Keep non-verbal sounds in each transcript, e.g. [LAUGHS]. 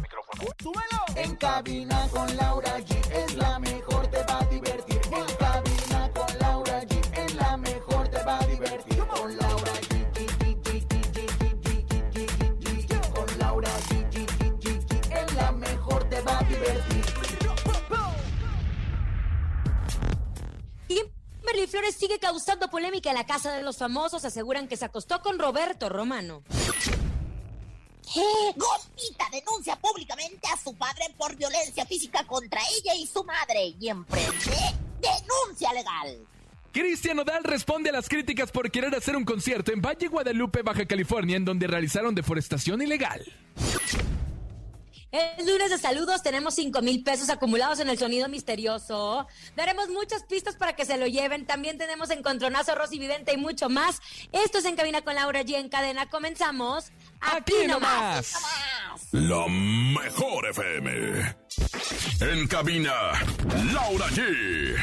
micrófono. ¡Súbelo! En cabina con Laura G es la mejor, te va a divertir. En cabina con Laura G es la mejor, te va a divertir. Con Laura G. Con Laura G. Es la mejor, te va a divertir. Kimberly Flores sigue causando polémica en la casa de los famosos. Aseguran que se acostó con Roberto Romano. Gospita denuncia públicamente a su padre por violencia física contra ella y su madre y emprende denuncia legal. Cristian Nodal responde a las críticas por querer hacer un concierto en Valle Guadalupe, Baja California, en donde realizaron deforestación ilegal. El lunes de saludos tenemos 5 mil pesos acumulados en el sonido misterioso. Daremos muchas pistas para que se lo lleven. También tenemos Encontronazo, Rosy Vidente y mucho más. Esto es En Cabina con Laura G. En cadena. Comenzamos. Aquí nomás. La mejor FM. En cabina, Laura G.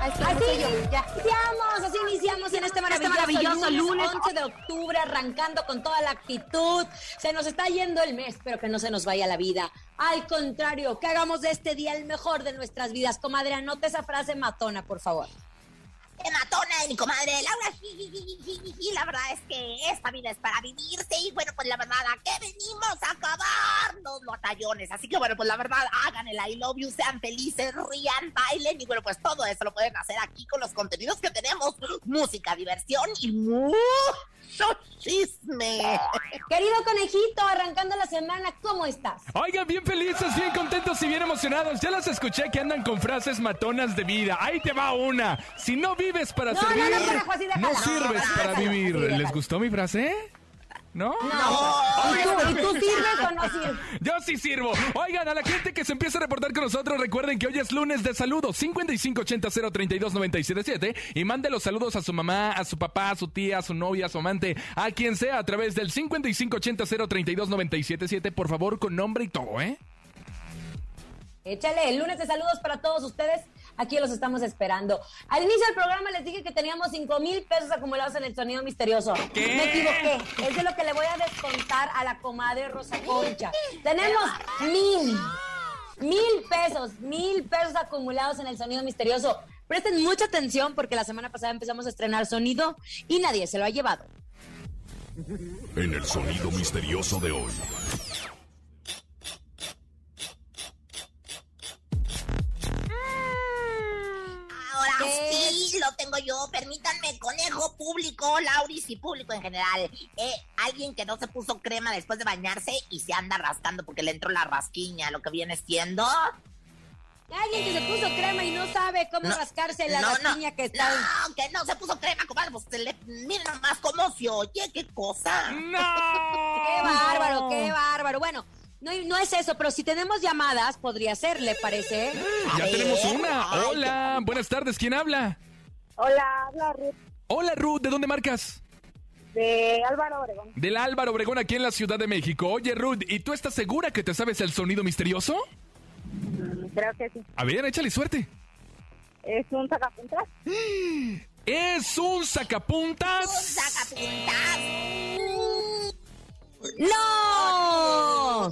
Así iniciamos, así iniciamos en este maravilloso, maravilloso lunes 11 de octubre, arrancando con toda la actitud. Se nos está yendo el mes, pero que no se nos vaya la vida. Al contrario, que hagamos de este día el mejor de nuestras vidas. Comadre, anote esa frase matona, por favor. Matona de mi comadre Laura. Y la verdad es que esta vida es para vivirse. Y bueno, pues la verdad, ¿a qué venimos? A acabarnos los tallones. Así que bueno, pues la verdad, hagan el I love you, sean felices, rían, bailen. Y bueno, pues todo eso lo pueden hacer aquí con los contenidos que tenemos: música, diversión y mucho chisme. Querido conejito, arrancando la semana, ¿cómo estás? Oigan, bien felices, bien contentos y bien emocionados. Ya las escuché que andan con frases matonas de vida. Ahí te va una. Si no vives para No, servir, no, conejo, así déjala. sirves No, para vivir. ¿Les gustó mi frase? ¿No? ¿Y tú, y tú sirves o no sirves? Yo sí sirvo. Oigan, a la gente que se empieza a reportar con nosotros, recuerden que hoy es lunes de saludos. 5580-032-977. Y mande los saludos a su mamá, a su papá, a su tía, a su novia, a su amante, a quien sea, a través del 5580-032-977. Por favor, con nombre y todo, ¿eh? Échale, el lunes de saludos para todos ustedes. Aquí los estamos esperando. Al inicio del programa les dije que teníamos 5 mil pesos acumulados en el sonido misterioso. ¿Qué? Me equivoqué. Es de lo que le voy a descontar a la comadre Rosa Concha. Tenemos mil. Mil pesos, mil pesos acumulados en el sonido misterioso. Presten mucha atención porque la semana pasada empezamos a estrenar sonido y nadie se lo ha llevado. En el sonido misterioso de hoy. Público, Lauris y público en general. Eh, alguien que no se puso crema después de bañarse y se anda rascando porque le entró la rasquiña, lo que viene siendo. Alguien que se puso crema y no sabe cómo No, rascarse la no, no, rasquiña que está. No, que no se puso crema, comadre. Pues se le, miren nomás cómo se oye, qué cosa. ¡No! [LAUGHS] Qué bárbaro, qué bárbaro. Bueno, no, no es eso, pero si tenemos llamadas, podría ser, ¿le parece? Ya tenemos una. Hola, buenas tardes. ¿Quién habla? Hola, habla Ruth Hola, Ruth. ¿De dónde marcas? de Álvaro Obregón. Del Álvaro Obregón aquí en la Ciudad de México. Oye, Ruth, ¿y tú estás segura que te sabes el sonido misterioso? Mm, Creo que sí. A ver, échale suerte. Es un sacapuntas. Es un sacapuntas. Sacapuntas. ¡No!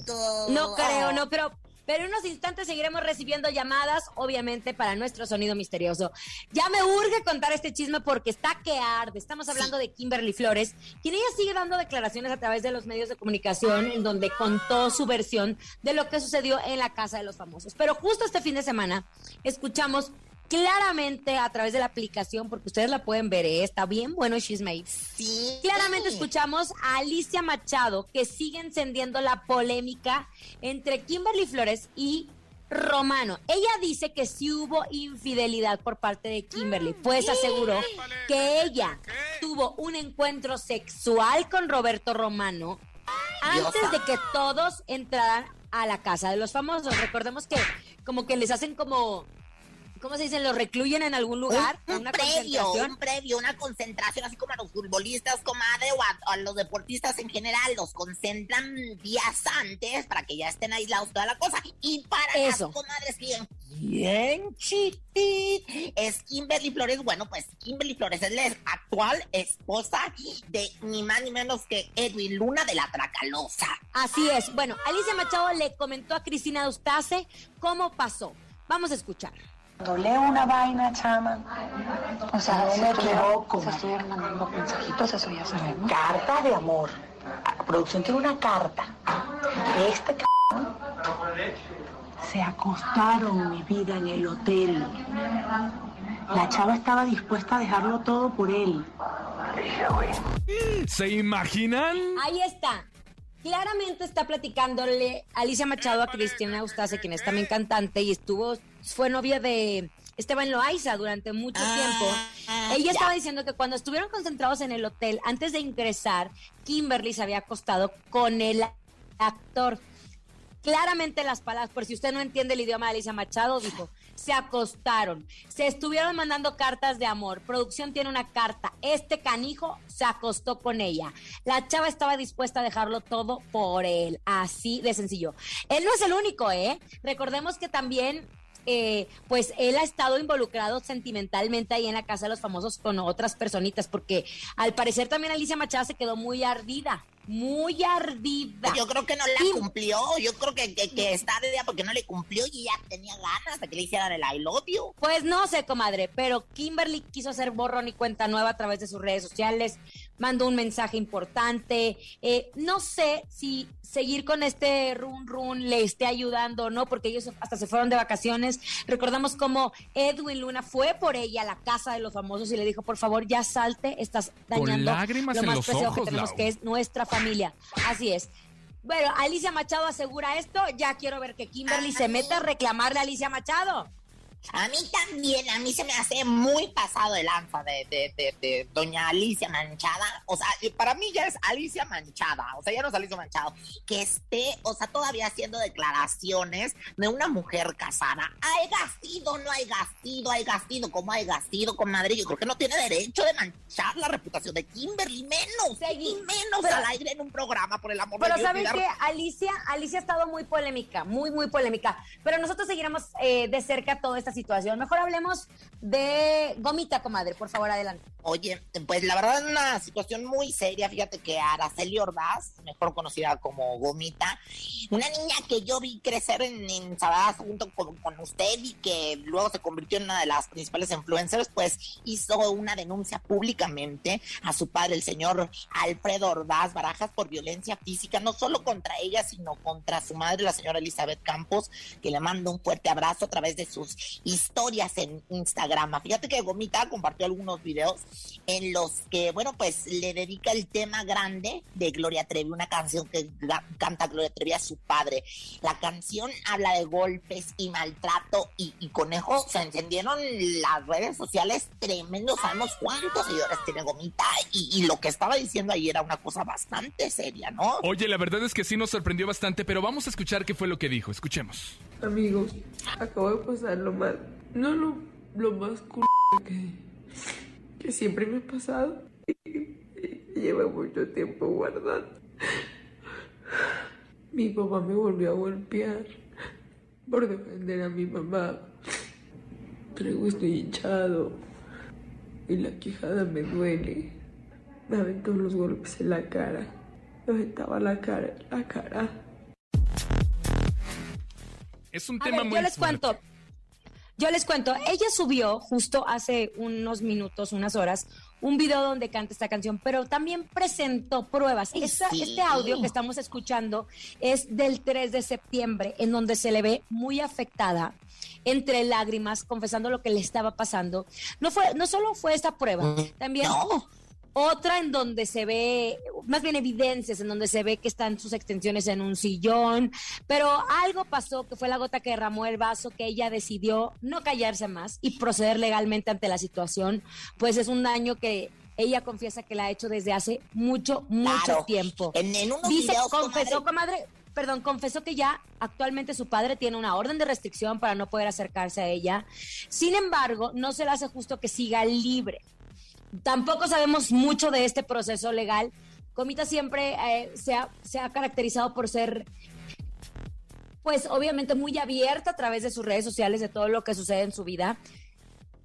No creo, no creo. Pero en unos instantes seguiremos recibiendo llamadas, obviamente, para nuestro sonido misterioso. Ya me urge contar este chisme porque está que arde. Estamos hablando de Kimberly Flores, quien ella sigue dando declaraciones a través de los medios de comunicación en donde contó su versión de lo que sucedió en la casa de los famosos. Pero justo este fin de semana escuchamos claramente a través de la aplicación, porque ustedes la pueden ver, ¿eh? está bien bueno chisme. Sí. Claramente escuchamos a Alicia Machado que sigue encendiendo la polémica entre Kimberly Flores y Romano. Ella dice que sí hubo infidelidad por parte de Kimberly, pues aseguró que ella tuvo un encuentro sexual con Roberto Romano antes de que todos entraran a la casa de los famosos. Recordemos que como que les hacen como, ¿cómo se dice? Los recluyen en algún lugar, un, una previo, un previo, una concentración, así como a los futbolistas, comadre, o a, a los deportistas en general, los concentran días antes para que ya estén aislados toda la cosa. Y para Eso. las comadres digan, bien chiquit, es Kimberly Flores. Bueno, pues Kimberly Flores es la actual esposa de ni más ni menos que Edwin Luna de la Tracalosa. Así es. Bueno, Alicia Machado le comentó a Cristina Eustace cómo pasó. Vamos a escuchar. Cuando leo una vaina, chama, o sea, no me equivoco. Se estuvieron mandando mensajitos, eso ya sabemos. Carta de amor. La producción tiene una carta. Este c... se acostaron mi vida en el hotel. La chava estaba dispuesta a dejarlo todo por él. ¿Se imaginan? Ahí está. Claramente está platicándole Alicia Machado a Cristina Eustace, quien es también cantante y estuvo, fue novia de Esteban Loaiza durante mucho tiempo. Ella estaba diciendo que cuando estuvieron concentrados en el hotel, antes de ingresar, Kimberly se había acostado con el actor. Claramente las palabras, por si usted no entiende el idioma de Alicia Machado, dijo, se acostaron, se estuvieron mandando cartas de amor, producción tiene una carta, este canijo se acostó con ella, la chava estaba dispuesta a dejarlo todo por él, así de sencillo. Él no es el único, ¿eh? Recordemos que también eh, pues él ha estado involucrado sentimentalmente ahí en la casa de los famosos con otras personitas, porque al parecer también Alicia Machado se quedó muy ardida, muy ardida. Yo creo que no la cumplió. Yo creo que, que, que está de día porque no le cumplió y ya tenía ganas de que le hicieran el I love you. Pues no sé, comadre, pero Kimberly quiso hacer borrón y cuenta nueva a través de sus redes sociales, mandó un mensaje importante. eh, no sé si seguir con este run run le esté ayudando o no, porque ellos hasta se fueron de vacaciones. Recordamos cómo Edwin Luna fue por ella a la casa de los famosos y le dijo, por favor, ya salte, estás dañando lágrimas lo más preciado que tenemos, Lau. que es nuestra familia. Así es. Bueno, Alicia Machado asegura esto. Ya quiero ver que Kimberly se meta a reclamarle a Alicia Machado. A mí también, a mí se me hace muy pasado el lanza de, de, de, de doña Alicia Manchada. O sea, para mí ya es Alicia Manchada. O sea, ya no es Alicia Manchado. Que esté, o sea, todavía haciendo declaraciones de una mujer casada. Hay gastido, no hay gastido, hay gastido, como hay gastido, comadre. Yo creo que no tiene derecho de manchar la reputación de Kimberly, menos, y menos pero- al aire en un programa, por el amor Pero de Dios. ¿saben cuidar- qué? Alicia, Alicia ha estado muy polémica, muy, muy polémica. Pero nosotros seguiremos eh, de cerca toda esta situación. Mejor hablemos de Gomita, comadre. Por favor, adelante. Oye, pues la verdad es una situación muy seria. Fíjate que Araceli Ordaz, mejor conocida como Gomita, una niña que yo vi crecer en, en Sabadas junto con, usted y que luego se convirtió en una de las principales influencers, pues hizo una denuncia públicamente a su padre, el señor Alfredo Ordaz Barajas, por violencia física, no solo contra ella, sino contra su madre, la señora Elizabeth Campos, que le mando un fuerte abrazo a través de sus historias en Instagram. Fíjate que Gomita compartió algunos videos en los que, bueno, pues le dedica el tema grande de Gloria Trevi, una canción que canta Gloria Trevi a su padre. La canción habla de golpes y maltrato y, y conejo, se encendieron las redes sociales tremendo, sabemos cuántos seguidores tiene Gomita y, y lo que estaba diciendo ahí era una cosa bastante seria, ¿no? Oye, la verdad es que sí nos sorprendió bastante, pero vamos a escuchar qué fue lo que dijo. Escuchemos. Amigos, acabo de pasar lo más, no lo, lo más cool que, que siempre me ha pasado. [LAUGHS] Lleva mucho tiempo guardando. Mi papá me volvió a golpear por defender a mi mamá. Luego estoy hinchado y la quijada me duele. Me aventó los golpes en la cara. Me aventaba la cara, la cara. Es un A tema ver, muy yo les fuerte. cuento. Yo les cuento, ella subió justo hace unos minutos, unas horas, un video donde canta esta canción, pero también presentó pruebas. Sí. Este audio que estamos escuchando es del 3 de septiembre, en donde se le ve muy afectada, entre lágrimas, confesando lo que le estaba pasando. No, fue, no solo fue esta prueba, también No. otra en donde se ve, más bien evidencias, en donde se ve que están sus extensiones en un sillón, pero algo pasó que fue la gota que derramó el vaso, que ella decidió no callarse más y proceder legalmente ante la situación, pues es un daño que ella confiesa que la ha hecho desde hace mucho, mucho Claro. tiempo. En, en unos Dice, videos, confesó, comadre, comadre, perdón, confesó que ya actualmente su padre tiene una orden de restricción para no poder acercarse a ella. Sin embargo, no se le hace justo que siga libre. Tampoco sabemos mucho de este proceso legal. Comita siempre eh, se, ha, se ha caracterizado por ser pues obviamente muy abierta a través de sus redes sociales de todo lo que sucede en su vida.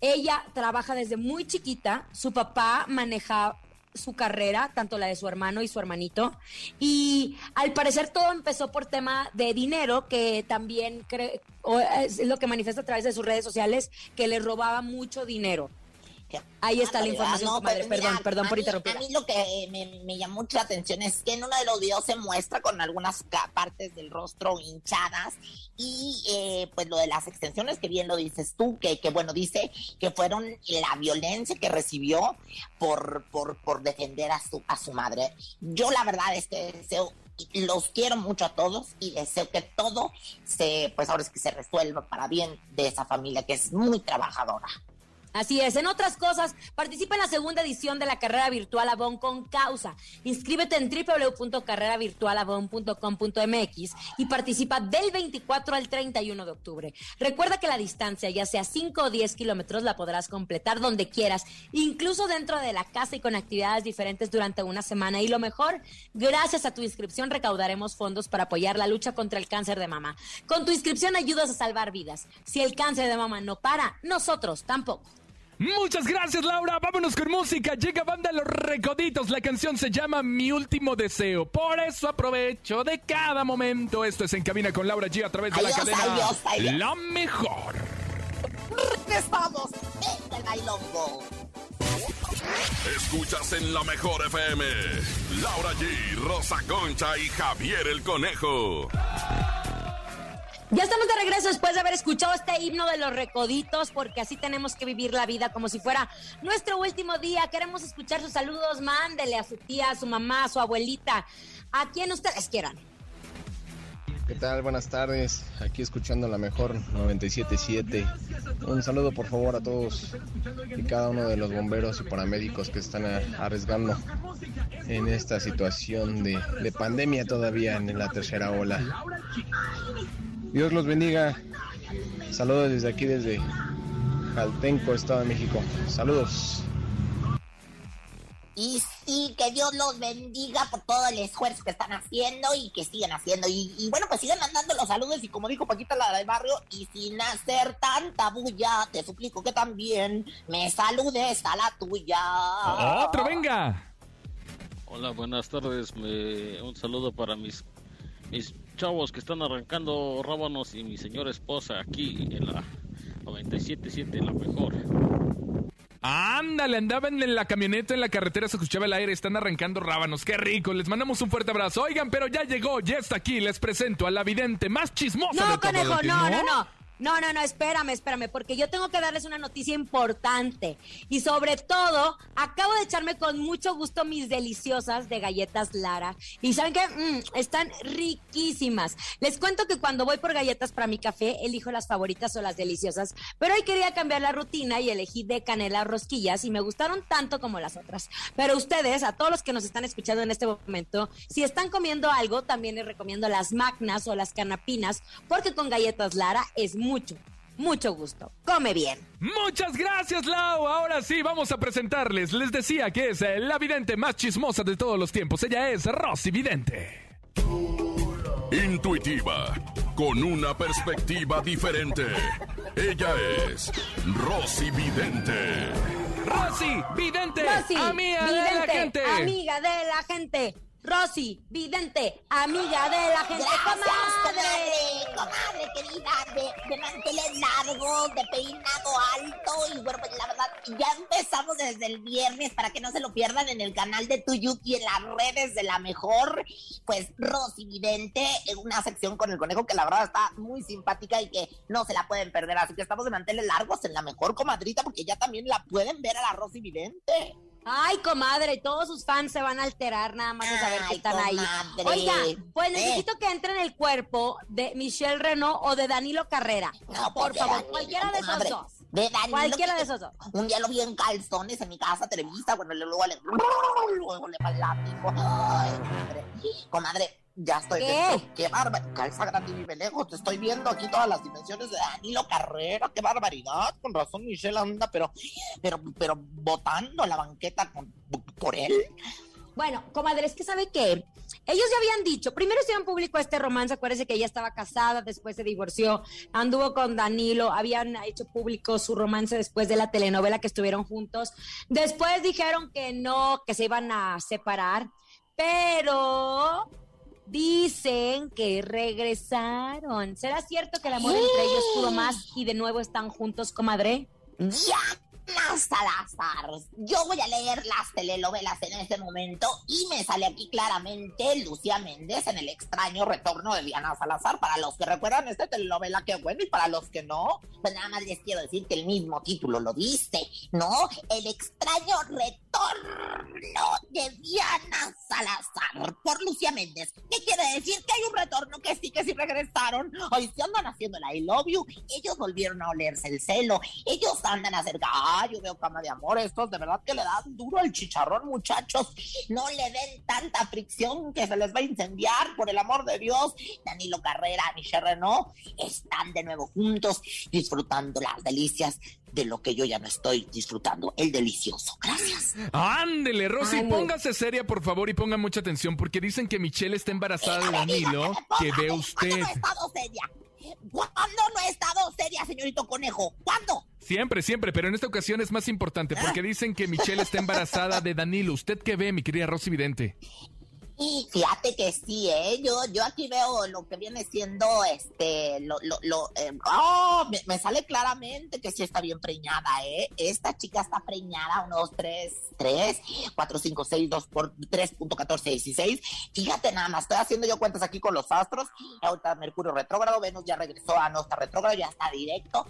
Ella trabaja desde muy chiquita, su papá maneja su carrera, tanto la de su hermano y su hermanito, y al parecer todo empezó por tema de dinero, que también es lo que manifiesta a través de sus redes sociales, que le robaba mucho dinero. Ahí está la Ah, información, no, comadre. pero Perdón, perdón por mí- interrumpir. A mí lo que me, me llamó mucho la atención es que en uno de los videos se muestra con algunas partes del rostro hinchadas y eh, pues lo de las extensiones que bien lo dices tú, que, que bueno, dice que fueron la violencia que recibió por, por, por defender a su, a su madre. Yo la verdad es que deseo los quiero mucho a todos y deseo que todo se, pues ahora es que se resuelva para bien de esa familia que es muy trabajadora. Así es. En otras cosas, participa en la segunda edición de la carrera virtual Avon con causa. Inscríbete en www.carreravirtualavon.com.mx y participa del 24 al 31 de octubre. Recuerda que la distancia, ya sea 5 o 10 kilómetros, la podrás completar donde quieras, incluso dentro de la casa y con actividades diferentes durante una semana. Y lo mejor, gracias a tu inscripción recaudaremos fondos para apoyar la lucha contra el cáncer de mama. Con tu inscripción ayudas a salvar vidas. Si el cáncer de mama no para, nosotros tampoco. Muchas gracias, Laura. Vámonos con música. Llega Banda Los Recoditos. La canción se llama Mi Último Deseo. Por eso aprovecho de cada momento. Esto es En Cabina con Laura G a través de la cadena adiós, adiós. La Mejor. ¡Regresamos! ¡Venga el bailongo! Escuchas en la mejor FM. Laura G, Rosa Concha y Javier el Conejo. Ya estamos de regreso después de haber escuchado este himno de los recoditos, porque así tenemos que vivir la vida como si fuera nuestro último día. Queremos escuchar sus saludos, mándele a su tía, a su mamá, a su abuelita, a quien ustedes quieran. ¿Qué tal? Buenas tardes. Aquí escuchando la mejor 977. Un saludo por favor a todos y cada uno de los bomberos y paramédicos que están arriesgando en esta situación de, de pandemia todavía en la tercera ola. Dios los bendiga. Saludos desde aquí, desde Jaltenco, Estado de México. Saludos. Y sí, que Dios los bendiga por todo el esfuerzo que están haciendo y que siguen haciendo. Y, y bueno, pues sigan mandando los saludos y como dijo Paquita la del barrio, y sin hacer tanta bulla, te suplico que también me saludes a la tuya. Otro, venga. Hola, buenas tardes. Me- un saludo para mis, mis chavos que están arrancando rábanos y mi señora esposa aquí en la 97.7, la mejor. Ándale, andaban en la camioneta, en la carretera, se escuchaba el aire, están arrancando rábanos. Qué rico, les mandamos un fuerte abrazo. Oigan, pero ya llegó, ya está aquí, les presento a la vidente más chismosa de No, conejo, el no, tiempo. no, no. No, no, no, espérame, espérame, porque yo tengo que darles una noticia importante. Y sobre todo, acabo de echarme con mucho gusto mis deliciosas de galletas Lara. Y saben que están riquísimas. Les cuento que cuando voy por galletas para mi café, elijo las favoritas o las deliciosas. Pero hoy quería cambiar la rutina y elegí de canela rosquillas y me gustaron tanto como las otras. Pero ustedes, a todos los que nos están escuchando en este momento, si están comiendo algo, también les recomiendo las magnas o las canapinas, porque con galletas Lara es mucho, mucho gusto. Come bien. Muchas gracias, Lau. Ahora sí, vamos a presentarles. Les decía que es eh, la vidente más chismosa de todos los tiempos. Ella es Rosy Vidente. Intuitiva, con una perspectiva diferente. Ella es Rosy Vidente. Rosy Vidente, Rosy, amiga de la gente. amiga de la gente. Rosy, vidente, amiga de la gente. Gracias, comadre. comadre, comadre querida, de, de manteles largos, de peinado alto. Y bueno, pues la verdad, ya empezamos desde el viernes para que no se lo pierdan en el canal de Tuyuki en las redes de la mejor. Pues Rosy Vidente, en una sección con el conejo que la verdad está muy simpática y que no se la pueden perder. Así que estamos de manteles largos en la mejor comadrita porque ya también la pueden ver a la Rosy Vidente. Ay, comadre, todos sus fans se van a alterar nada más de saber que están comadre. ahí. Oiga, pues Eh. necesito que entre en el cuerpo de Michelle Renault o de Danilo Carrera. No, por porque favor, cualquiera de esos dos. De Danilo. Cualquiera que- de esos dos. Un día lo vi en calzones en mi casa, Televisa, bueno, luego le, luego le. Ay, comadre, comadre, ya estoy. ¿Qué? Qué bárbaro. Calza grande y vive lejos. Te estoy viendo aquí todas las dimensiones de Danilo Carrera. Qué barbaridad. Con razón, Michelle anda, pero, pero, pero votando la banqueta con- por él. Bueno, comadre, es que sabe que ellos ya habían dicho, primero hicieron público este romance, acuérdese que ella estaba casada, después se divorció, anduvo con Danilo, habían hecho público su romance después de la telenovela que estuvieron juntos. Después dijeron que no, que se iban a separar, pero dicen que regresaron. ¿Será cierto que el amor entre ellos pudo más y de nuevo están juntos, comadre? Diana Salazar. Yo voy a leer las telenovelas en este momento y me sale aquí claramente Lucía Méndez en el extraño retorno de Diana Salazar. Para los que recuerdan esta telenovela, qué bueno, y para los que no, pues nada más les quiero decir que el mismo título lo dice, ¿no? El extraño retorno de Diana Salazar por Lucía Méndez. ¿Qué quiere decir? Que hay un retorno, que sí, que sí regresaron. Hoy se andan haciendo el I love you. Ellos volvieron a olerse el celo. Ellos andan acerca. Ah, yo veo cama de amor. Estos de verdad que le dan duro al chicharrón, muchachos. No le den tanta fricción que se les va a incendiar, por el amor de Dios. Danilo Carrera, Michelle Renault están de nuevo juntos, disfrutando las delicias de lo que yo ya no estoy disfrutando, el delicioso. Gracias. Ándele, Rosy, Ay, póngase seria, por favor, y ponga mucha atención, porque dicen que Michelle está embarazada de Danilo, que ve usted. ¿Cuándo no he estado seria? ¿Cuándo no he estado seria, señorito Conejo? ¿Cuándo? Siempre, siempre, pero en esta ocasión es más importante, porque dicen que Michelle está embarazada de Danilo. ¿Usted qué ve, mi querida Rosy Vidente? Fíjate que sí, ¿eh? Yo, yo aquí veo lo que viene siendo, este, lo, lo, lo, eh, oh, me, me sale claramente que sí está bien preñada, ¿eh? Esta chica está preñada, unos 3, 3, 4, 5, 6, 2 por 3.14, 16. Fíjate nada más, estoy haciendo yo cuentas aquí con los astros. Ahorita Mercurio retrógrado, Venus ya regresó a no está retrógrado, ya está directo.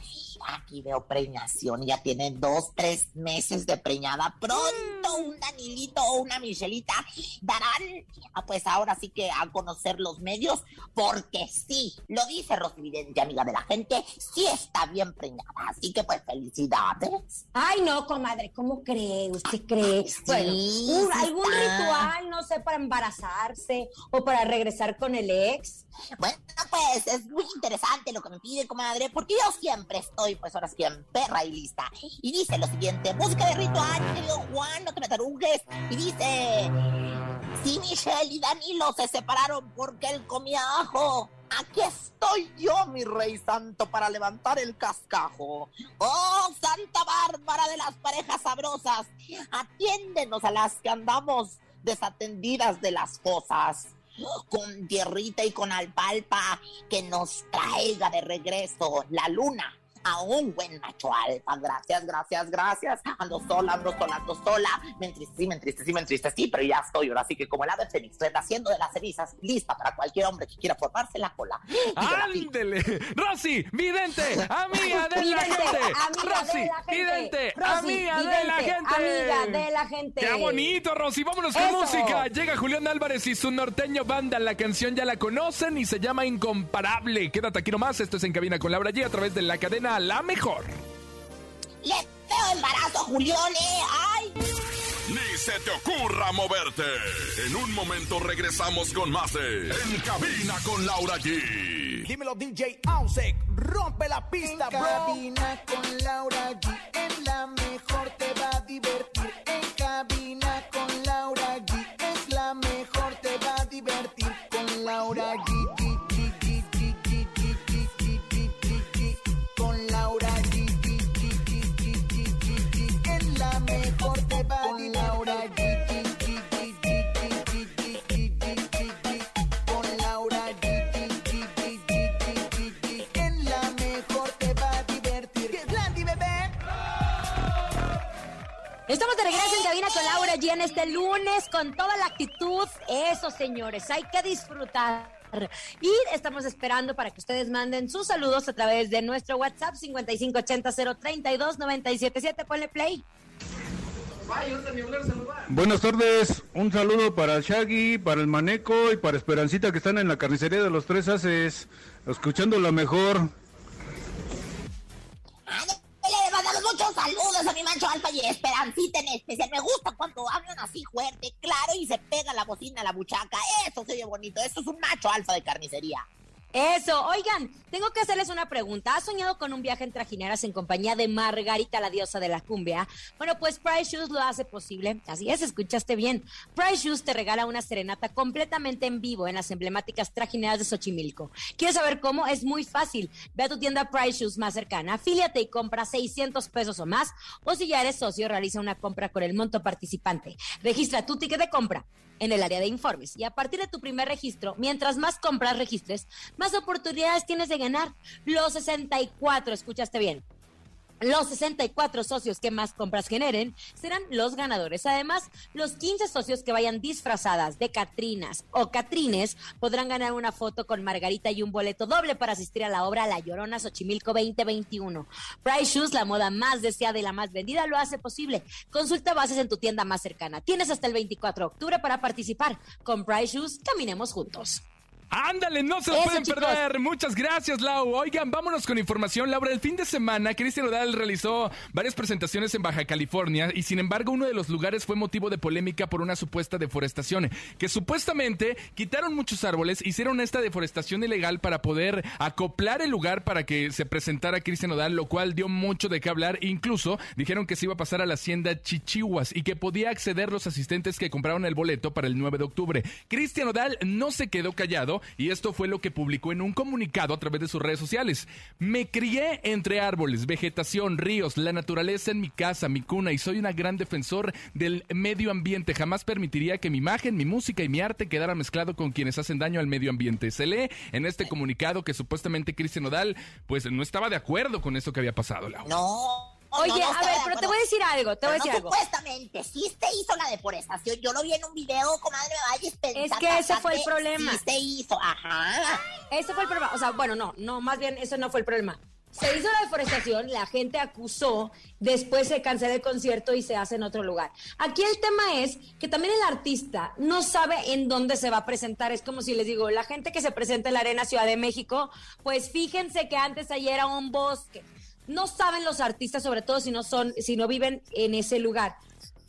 Aquí veo preñación, ya tiene dos, tres meses de preñada. Pronto un Danilito o una Michelita darán, pues ahora sí que a conocer los medios, porque sí, lo dice Rosy Vidente, amiga de la gente, sí está bien preñada. Así que pues felicidades. Ay, no, comadre, ¿cómo cree? ¿Usted cree? Sí, bueno, sí algún está. ritual, no sé, para embarazarse o para regresar con el ex. Bueno, pues es muy interesante lo que me pide, comadre, porque yo siempre estoy, pues ahora sí en perra y lista. Y dice lo siguiente, música de ritual, querido Juan, no te me tarugues. Y dice, si Michelle y Danilo se separaron porque él comía ajo, aquí estoy yo, mi rey santo, para levantar el cascajo. Oh, Santa Bárbara de las parejas sabrosas, atiéndenos a las que andamos desatendidas de las cosas con tierrita y con alfalfa que nos traiga de regreso la luna a un buen macho alfa. Gracias, gracias, gracias. Ando sola, ando sola, ando sola. Me entristecí, me entristecí, me entristecí, pero ya estoy ahora sí que como el ave fénix, haciendo de las cenizas, lista para cualquier hombre que quiera formarse la cola. ¡Ándele! ¡Rosy, vidente, amiga de la gente! ¡Rosy, vidente, amiga de la gente! amiga de la gente. ¡Qué bonito, Rosy! ¡Vámonos con música! Llega Julián Álvarez y su norteño banda. La canción ya la conocen y se llama Incomparable. Quédate aquí nomás. Esto es En Cabina con Laura G a través de la cadena La Mejor. Le veo embarazo Julián, ¿eh? ¡Ay! Ni se te ocurra moverte. En un momento regresamos con más de En Cabina con Laura G. Dímelo DJ Ausek, rompe la pista, En bro. cabina con Laura G. En la mejor te va a divertir. En Estamos de regreso en cabina con Laura G en este lunes con toda la actitud. Eso, señores, hay que disfrutar. Y estamos esperando para que ustedes manden sus saludos a través de nuestro WhatsApp 5580-032-977. Ponle play. Buenas tardes, un saludo para el Shaggy, para el Maneco y para Esperancita que están en la carnicería de los Tres Haces, escuchando la mejor. Dele, macho alfa y esperancita en especial. Me gusta cuando hablan así fuerte, claro, y se pega la bocina a la buchaca. Eso se oye bonito. Eso es un macho alfa de carnicería. Eso, oigan, tengo que hacerles una pregunta. ¿Has soñado con un viaje en trajineras en compañía de Margarita, la diosa de la cumbia? Bueno, pues Price Shoes lo hace posible. Así es, escuchaste bien. Price Shoes te regala una serenata completamente en vivo en las emblemáticas trajineras de Xochimilco. ¿Quieres saber cómo? Es muy fácil. Ve a tu tienda Price Shoes más cercana, afíliate y compra 600 pesos o más. O si ya eres socio, realiza una compra con el monto participante. Registra tu ticket de compra en el área de informes. Y a partir de tu primer registro, mientras más compras registres, más oportunidades tienes de ganar. Los 64, escuchaste bien. Los 64 socios que más compras generen serán los ganadores. Además, los 15 socios que vayan disfrazadas de Catrinas o Catrines podrán ganar una foto con Margarita y un boleto doble para asistir a la obra La Llorona Xochimilco 2021. Price Shoes, la moda más deseada y la más vendida, lo hace posible. Consulta bases en tu tienda más cercana. Tienes hasta el 24 de octubre para participar. Con Price Shoes, caminemos juntos. Ándale, no se lo Eso, pueden chicos. perder. Muchas gracias, Lau. Oigan, vámonos con información. Laura, el fin de semana, Cristian Odal realizó varias presentaciones en Baja California y sin embargo uno de los lugares fue motivo de polémica por una supuesta deforestación, que supuestamente quitaron muchos árboles, hicieron esta deforestación ilegal para poder acoplar el lugar para que se presentara Cristian Odal, lo cual dio mucho de qué hablar. Incluso dijeron que se iba a pasar a la hacienda Chichihuas y que podía acceder los asistentes que compraron el boleto para el 9 de octubre. Cristian Odal no se quedó callado y esto fue lo que publicó en un comunicado a través de sus redes sociales. Me crié entre árboles, vegetación, ríos, la naturaleza en mi casa, mi cuna y soy una gran defensor del medio ambiente. Jamás permitiría que mi imagen, mi música y mi arte quedara mezclado con quienes hacen daño al medio ambiente. Se lee en este comunicado que supuestamente Cristian Odal pues no estaba de acuerdo con eso que había pasado. No. Oye, no, no a ver, pero te voy a decir algo, te voy a decir algo. Supuestamente, sí se hizo la deforestación. Yo lo vi en un video, comadre, pensando. Es que ese fue el problema. Sí se hizo, ajá. Ese fue el problema. O sea, bueno, no, no, más bien eso no fue el problema. Se hizo la deforestación, la gente acusó, después se cancela el concierto y se hace en otro lugar. Aquí el tema es que también el artista no sabe en dónde se va a presentar. Es como si les digo, la gente que se presenta en la Arena Ciudad de México, pues fíjense que antes allí era un bosque. No saben los artistas, sobre todo si no son, si no viven en ese lugar,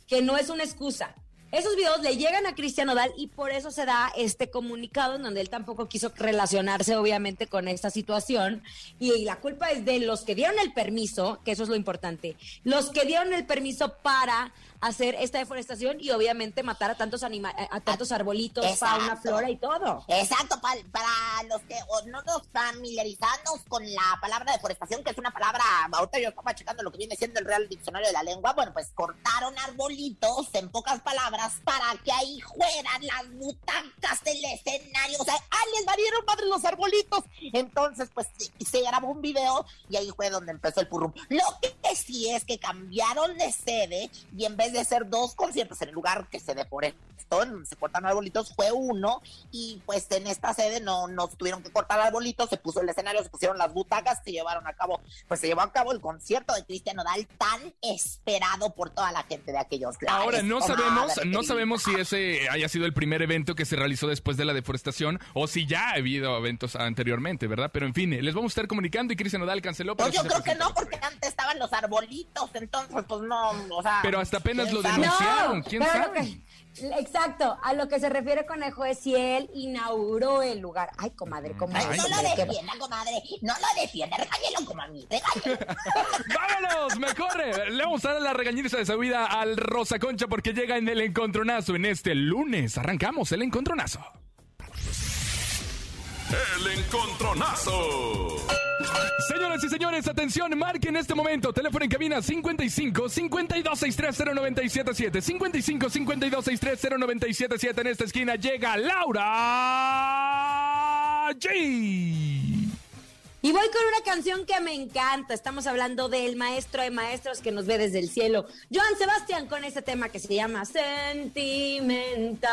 que no es una excusa. Esos videos le llegan a Cristian Odal y por eso se da este comunicado en donde él tampoco quiso relacionarse obviamente con esta situación y la culpa es de los que dieron el permiso, que eso es lo importante, los que dieron el permiso para hacer esta deforestación y obviamente matar a tantos anima a tantos arbolitos, Exacto. fauna, flora y todo. Exacto, pa- para los que no nos familiarizamos con la palabra deforestación, que es una palabra, ahorita yo estaba checando lo que viene siendo el Real Diccionario de la Lengua, bueno, pues cortaron arbolitos, en pocas palabras, para que ahí fueran las butacas del escenario, o sea, ¡ah, les valieron madre los arbolitos! Entonces, pues, se- grabó un video y ahí fue donde empezó el purrum. Lo que sí es que cambiaron de sede y en vez de hacer dos conciertos en el lugar que se deforestó, se cortaron arbolitos, fue uno y pues en esta sede no, no tuvieron que cortar arbolitos, se puso el escenario, se pusieron las butacas, se llevaron a cabo, pues se llevó a cabo el concierto de Cristian Nodal tan esperado por toda la gente de aquellos lares. Ahora, no sabemos, no sabemos si ese haya sido el primer evento que se realizó después de la deforestación o si ya ha habido eventos anteriormente, ¿verdad? Pero en fin, les vamos a estar comunicando y Cristian Odal canceló. pero Pues yo creo que no, porque antes estaban los arbolitos, entonces pues no, o sea... Pero hasta apenas ¿quién lo denunciaron, ¿quién sabe? Exacto, a lo que se refiere Conejo es si él inauguró el lugar. Ay, comadre, comadre. Ay, no lo comadre, defienda, comadre, no lo defienda, regáñelo como a mí, regáñelo. [LAUGHS] ¡Vámonos! ¡Me corre! Le vamos a dar la regañiza de vida al Rosa Concha porque llega en el encontronazo en este lunes. Arrancamos el encontronazo. El encontronazo. Señoras y señores, atención, marque en este momento. Teléfono en cabina 55 52 630 977 55 52 630 977 En esta esquina llega Laura G. Y voy con una canción que me encanta. Estamos hablando del maestro de maestros que nos ve desde el cielo. Joan Sebastián con ese tema que se llama Sentimental.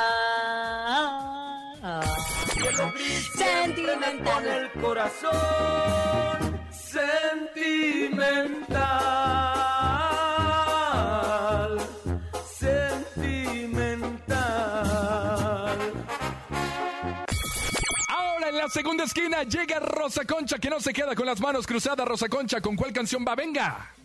Sentimental. el corazón sentimental, sentimental. Ahora en la segunda esquina llega Rosa Concha que no se queda con las manos cruzadas. Rosa Concha, ¿con cuál canción va? Venga.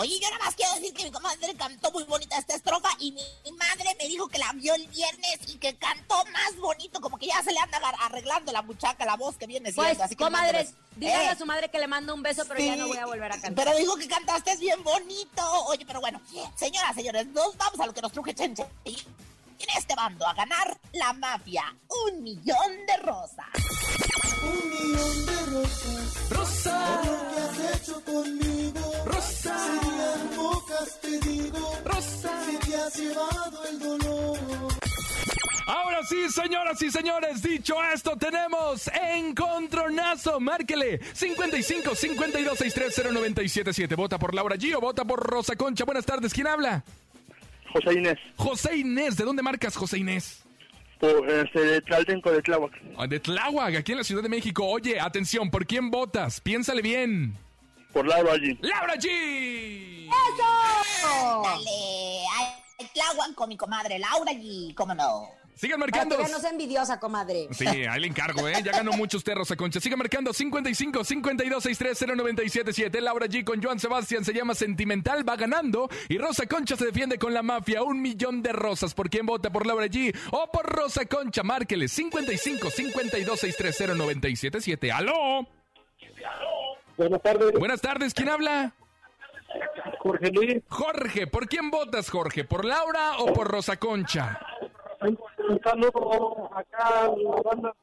Oye, yo nada más quiero decir que mi comadre cantó muy bonita esta estrofa y mi, mi madre me dijo que la vio el viernes y que cantó más bonito, como que ya se le anda arreglando la muchacha, la voz que viene siendo. Pues, así que dígale Eh, a su madre que le mando un beso, pero ya no voy a volver a cantar. Pero dijo que cantaste bien bonito. Oye, pero bueno, señoras, señores, nos vamos a lo que nos truje Chenche. En este bando a ganar la mafia. Un millón de rosas. Un millón de rosas. Rosa. Por lo que has hecho conmigo. Rosa. Serían pocas, te digo. Rosa. Si te has llevado el dolor. Ahora sí, señoras y señores, dicho esto, tenemos Encontronazo. Márquele 55 52 630 977. Vota por Laura G o vota por Rosa Concha. Buenas tardes, ¿quién habla? José Inés, José Inés, ¿de dónde marcas José Inés? por, este, de Tlaltenco de Tláhuac. Ah, De Tláhuac, aquí en la Ciudad de México. Oye, atención, ¿por quién votas? Piénsale bien. Por Laura allí. ¡Laura G! ¡Eso! Dale, ay, Tláhuac con mi comadre Laura y cómo no. Sigan Para marcando. que vean, no sea envidiosa, comadre. Sí, ahí le encargo, ¿eh? Ya ganó mucho usted, Rosa Concha. Sigue marcando 55 52 630 977. Laura G con Joan Sebastián se llama Sentimental, va ganando. Y Rosa Concha se defiende con la mafia. Un millón de rosas. ¿Por quién vota? ¿Por Laura G o por Rosa Concha? Márquele 55 52 630 977. ¡Aló! Buenas tardes, Buenas tardes, ¿quién habla? Jorge Luis. Jorge, ¿por quién votas, Jorge? ¿Por Laura o por Rosa Concha? Un saludo acá a la banda.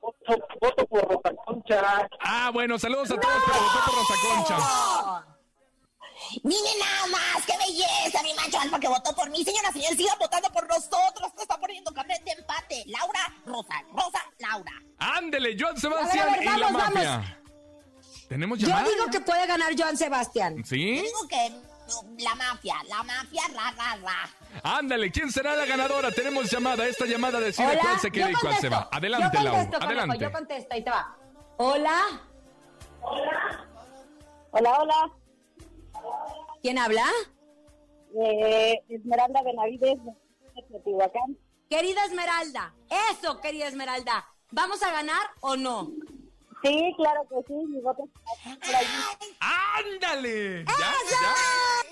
Voto, voto por Rosa Concha. Ah, bueno, saludos a todos, pero votó por Rosa Concha. Miren nada más, qué belleza, mi macho alfa que votó por mí. Señoras y señores, sigan votando por nosotros. está poniendo café de empate. Laura, Rosa, Rosa, Laura. Ándele, Joan Sebastián A ver, a ver, y la vamos, mafia. ¿Tenemos Yo llamada? digo que puede ganar Joan Sebastián. Yo ¿Sí? digo que la mafia, la mafia, ra, ra, ra. Ándale, ¿quién será la ganadora? Tenemos llamada. Esta llamada decide Hola, cuál se queda y cuál se va. Adelante, yo Lau. contesto, conejo, Adelante. Yo contesto, ahí te va. Hola, Hola, hola. ¿quién habla? Eh, Esmeralda Benavides, de Teotihuacán. Querida Esmeralda. Eso, querida Esmeralda. ¿Vamos a ganar o no? Sí, claro que sí, mi voto está por allí. ¡Ándale! ¿Ya? ¿Ya?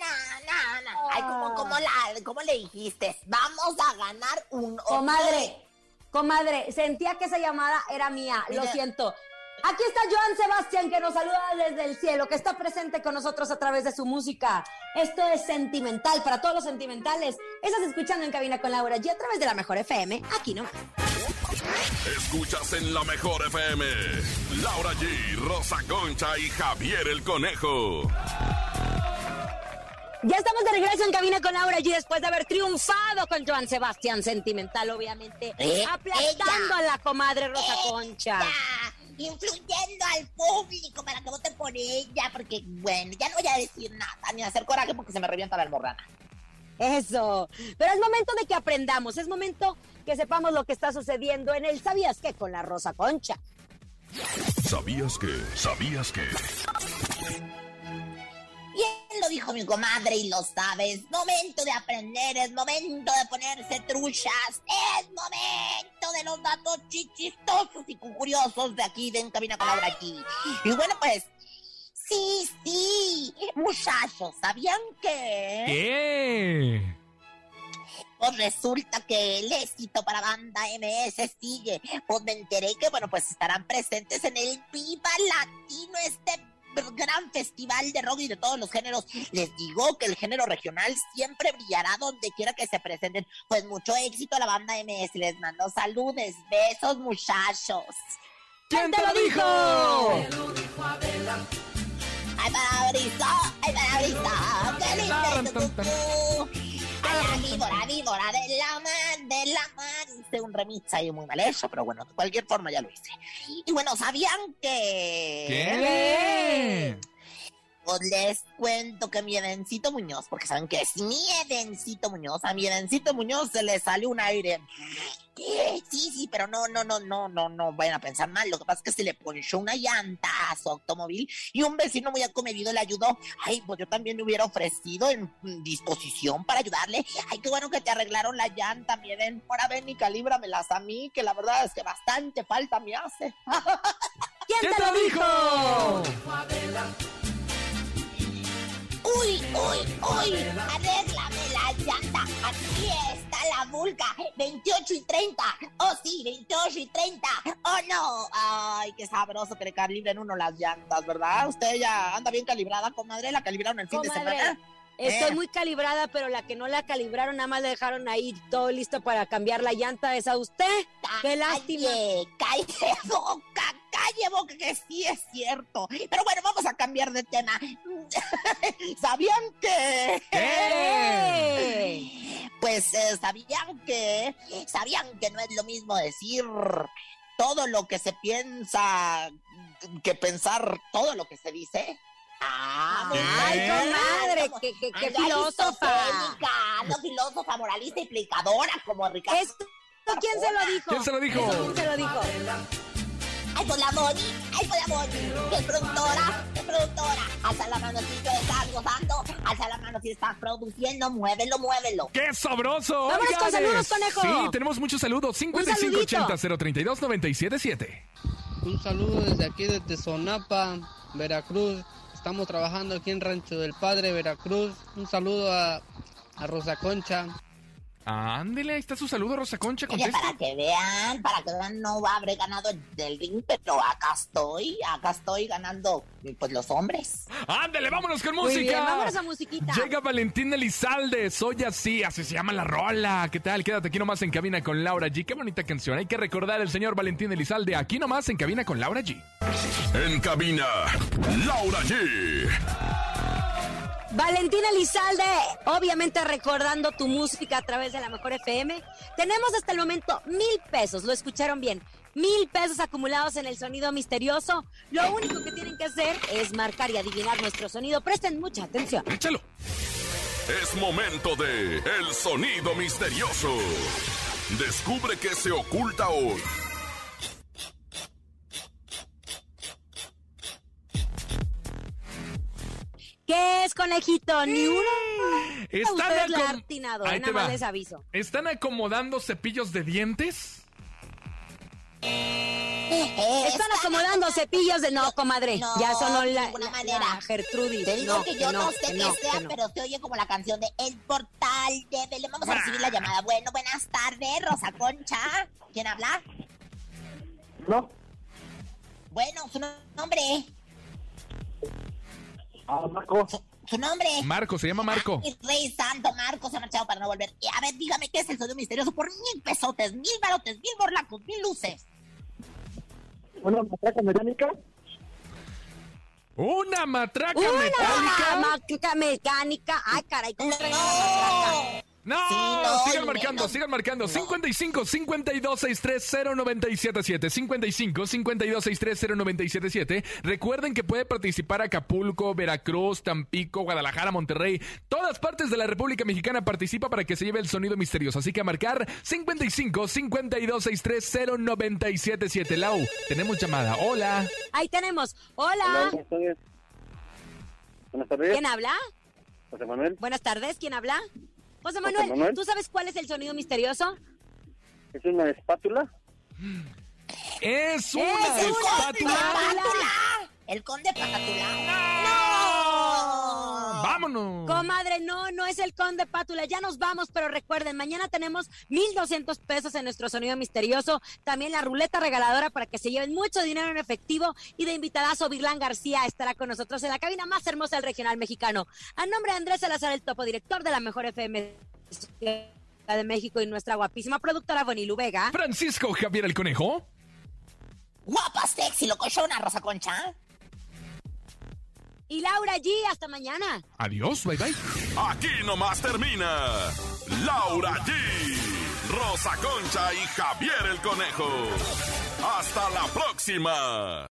No, no, no. Ay, ¿cómo, cómo, la, ¿cómo le dijiste? Vamos a ganar un... Comadre, comadre, sentía que esa llamada era mía, lo siento. Aquí está Joan Sebastián que nos saluda desde el cielo, que está presente con nosotros a través de su música. Esto es sentimental para todos los sentimentales. Estás escuchando en cabina con Laura G a través de la mejor FM, aquí nomás. Escuchas en la mejor FM. Laura G, Rosa Concha y Javier el Conejo. Ya estamos de regreso en cabina con Laura G después de haber triunfado con Joan Sebastián sentimental, obviamente, Eh, aplastando ella. a la comadre Rosa Concha. Influyendo al público para que voten por ella, porque, bueno, ya no voy a decir nada, ni hacer coraje porque se me revienta la almorrana. Eso. Pero es momento de que aprendamos, es momento que sepamos lo que está sucediendo en el ¿Sabías qué? con la Rosa Concha. ¿Sabías que? ¿Sabías que? Lo dijo mi comadre y lo sabes. Momento de aprender, es momento de ponerse truchas, es momento de los datos chichistosos y curiosos de aquí de En Cabina con Laura aquí. Y bueno, pues, sí, sí, muchachos, ¿sabían que? ¿Qué? Pues resulta que el éxito para banda MS sigue. Pues me enteré que, bueno, pues estarán presentes en el Viva Latino, este gran festival de rock y de todos los géneros. Les digo que el género regional siempre brillará donde quiera que se presenten. Pues mucho éxito a la banda MS. Les mando saludos, besos, muchachos. ¿Quién te lo dijo? ¡Ay, parabrisa! ¡Ay, parabrisa! ¡Qué lindo la víbora, víbora de la mar, de la mar! Hice un remix ahí muy mal hecho, pero bueno, de cualquier forma ya lo hice. Y bueno, ¿sabían que...? ¿Qué? Pues les cuento que mi Edencito Muñoz, porque saben que es mi Edencito Muñoz, a mi Edencito Muñoz se le salió un aire. Sí, sí, pero no, no, no, no, no, no vayan a pensar mal. Lo que pasa es que se le ponchó una llanta a su automóvil y un vecino muy acomedido le ayudó. Ay, pues yo también me hubiera ofrecido en disposición para ayudarle. Ay, qué bueno que te arreglaron la llanta, mi Eden. Ahora ven y calíbramelas a mí, que la verdad es que bastante falta me hace. ¿Quién, [LAUGHS] ¿Quién te lo dijo? Uy, uy, arréglame la llanta. Aquí está la vulca. 28 y 30. Oh, sí, 28 y 30. Oh, no. Ay, qué sabroso que le calibren uno las llantas, ¿verdad? Usted ya anda bien calibrada, comadre. La calibraron el fin de semana. Estoy Eh. muy calibrada, pero la que no la calibraron, nada más le dejaron ahí todo listo para cambiar la llanta. ¿Es a usted? ¡Qué lástima! Calle boca, calle boca, que sí es cierto. Pero bueno, vamos a cambiar de tema. [LAUGHS] ¿Sabían que? Pues eh, sabían que, sabían que no es lo mismo decir todo lo que se piensa que pensar todo lo que se dice. Ah, Ay, comadre, qué- qué- qué filósofa. anda filósofa, moralista y explicadora como Ricardo. ¿Esto quién se lo dijo? ¿Quién se lo dijo? ¿Eso ¿Quién se lo dijo? Ay, pues la Moni, ay, pues la Moni, que es productora, que es productora. Alza la mano si te estás gozando, alza la mano si estás produciendo, muévelo, muévelo. ¡Qué sabroso! Vámonos con saludos, conejo. Sí, tenemos muchos saludos. saludito. 5580-032-977. Un saludo desde aquí, desde Sonapa, Veracruz. Estamos trabajando aquí en Rancho del Padre, Veracruz. Un saludo a, a Rosa Concha. Ándele, ahí está su saludo, Rosa Concha. Oye, para que vean, para que vean, no habré ganado del ring, pero acá estoy, acá estoy ganando, pues los hombres. Ándele, vámonos con Muy música. bien, vámonos a musiquita. Llega Valentín Elizalde, soy así, así se llama la rola. ¿Qué tal? Quédate aquí nomás en cabina con Laura G. Qué bonita canción. Hay que recordar el señor Valentín Elizalde, aquí nomás en cabina con Laura G. En cabina, Laura G. Valentina Elizalde, obviamente recordando tu música a través de la Mejor FM. Tenemos hasta el momento mil pesos, lo escucharon bien. Mil pesos acumulados en el sonido misterioso. Lo único que tienen que hacer es marcar y adivinar nuestro sonido. Presten mucha atención. Échalo. Es momento de El Sonido Misterioso. Descubre qué se oculta hoy. ¿Qué es, conejito? Ni uno. Están Ustedes la atinado, Ahí eh, nada más va. les aviso. ¿Están acomodando cepillos de dientes? Están acomodando cepillos de... No, comadre, No, ya sonó de la, ninguna la- manera. la Gertrudis. Te digo No, que yo no, no, sé qué no, sea, pero se oye como la canción de El Portal de Belén. Vamos a recibir la llamada. Bueno, buenas tardes, Rosa Concha. ¿Quién habla? No. Bueno, su nombre. Ah, Marco. Su nombre. Marco, se llama Marco. Mi rey santo Marco se ha marchado para no volver. Y a ver, dígame qué es el sonido misterioso por mil pesotes, mil barotes, mil borlacos, mil luces. Una matraca mecánica. Una matraca Una metálica. matraca mecánica. Ay, caray, ¿cómo una matraca? No, Sí, no, sigan y marcando, sigan marcando. 55 52 630 977 55 52 630 977 Recuerden que puede participar Acapulco, Veracruz, Tampico, Guadalajara, Monterrey. Todas partes de la República Mexicana participa para que se lleve el sonido misterioso. Así que a marcar 55 52 630 977 Lau, tenemos llamada. Hola. Ahí tenemos. Hola. Tardes. Buenas tardes. ¿Quién habla? José Manuel. Buenas tardes. ¿Quién habla? José José Manuel. ¿tú sabes cuál es el sonido misterioso? ¿Es una espátula? Es una ¡Es una espátula. ¡Pátula! ¿El conde Pátula? ¡No! Vámonos. Comadre, no, no es el conde Pátula. Ya nos vamos, pero recuerden, mañana tenemos 1,200 pesos en nuestro sonido misterioso. También la ruleta regaladora para que se lleven mucho dinero en efectivo. Y de invitadazo, Virlán García estará con nosotros en la cabina más hermosa del regional mexicano. A nombre de Andrés Salazar, el topo director de la mejor FM de México y nuestra guapísima productora Bonilu Vega. Francisco Javier el Conejo. Guapa, sexy, locochona, Rosa Concha. Y Laura G, hasta mañana. Adiós, bye bye. Aquí nomás termina Laura G, Rosa Concha y Javier el Conejo. Hasta la próxima.